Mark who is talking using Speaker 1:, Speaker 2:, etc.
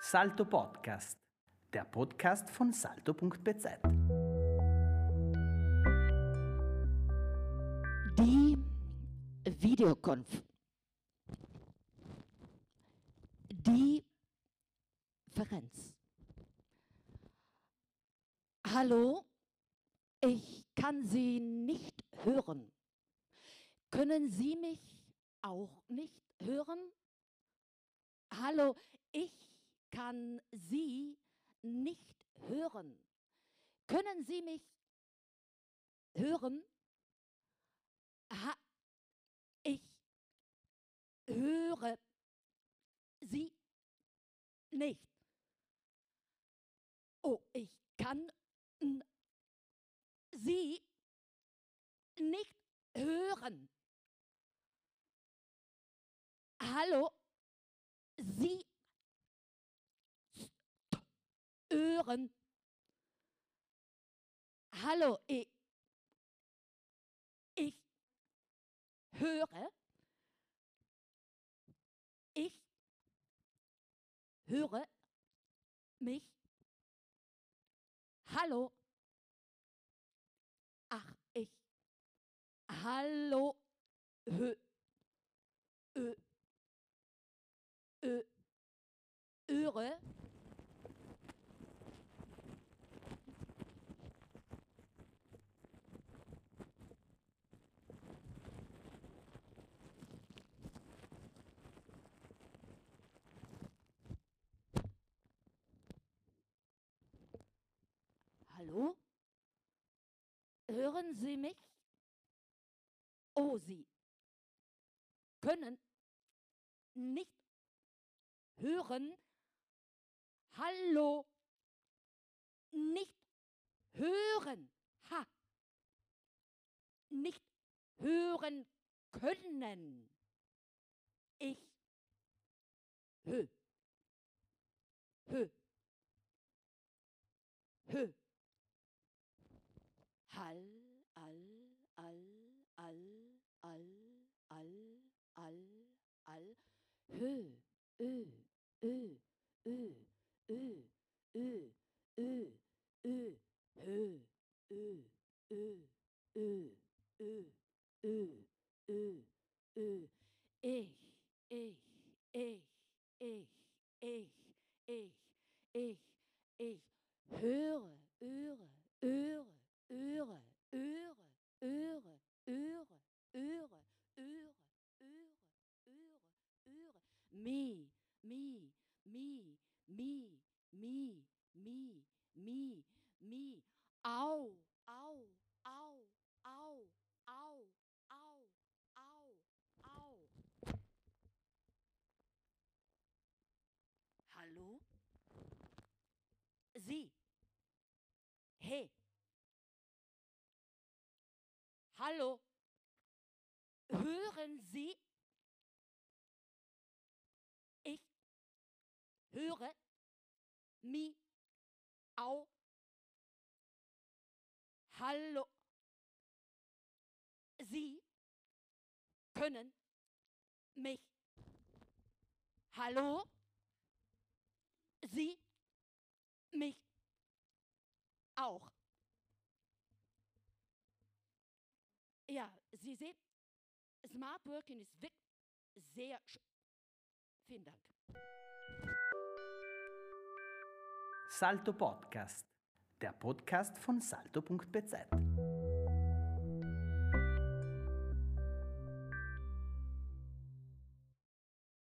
Speaker 1: Salto Podcast, der Podcast von salto.bz.
Speaker 2: Die Videokonf. Die Ferenz. Hallo, ich kann Sie nicht hören. Können Sie mich auch nicht hören? Hallo, ich kann Sie nicht hören. Können Sie mich hören? Ha, ich höre Sie nicht. Oh, ich kann Sie nicht hören. Hallo, Sie hören. Hallo, ich, ich höre. Ich höre mich. Hallo. Ach, ich. Hallo. Hö. Ö. Ö. Öre. Hallo? Hören Sie mich? Oh, Sie können nicht hören. Hallo? Nicht hören. Ha. Nicht hören können. Ich hö. Hö. Hö. Hö, ö, ö, ö, ö, ö, ö, ö, hö, ö, ö, ö, ö, ö, ö, ö. Ich, ich, ich, ich, ich, ich, ich, ich höre, höre, höre, höre, höre, höre, höre, höre, höre, höre. Me, me, me, me, me, me, me, me. Au, au, au, au, au, au, au, au. Hallo? Sie. Hey. Hallo. Hören Sie? Höre mi au. Hallo. Sie können mich. Hallo? Sie mich auch. Ja, Sie sehen, Smart Working ist wirklich sehr. sch- Vielen Dank.
Speaker 1: Salto Podcast, der Podcast von salto.bz.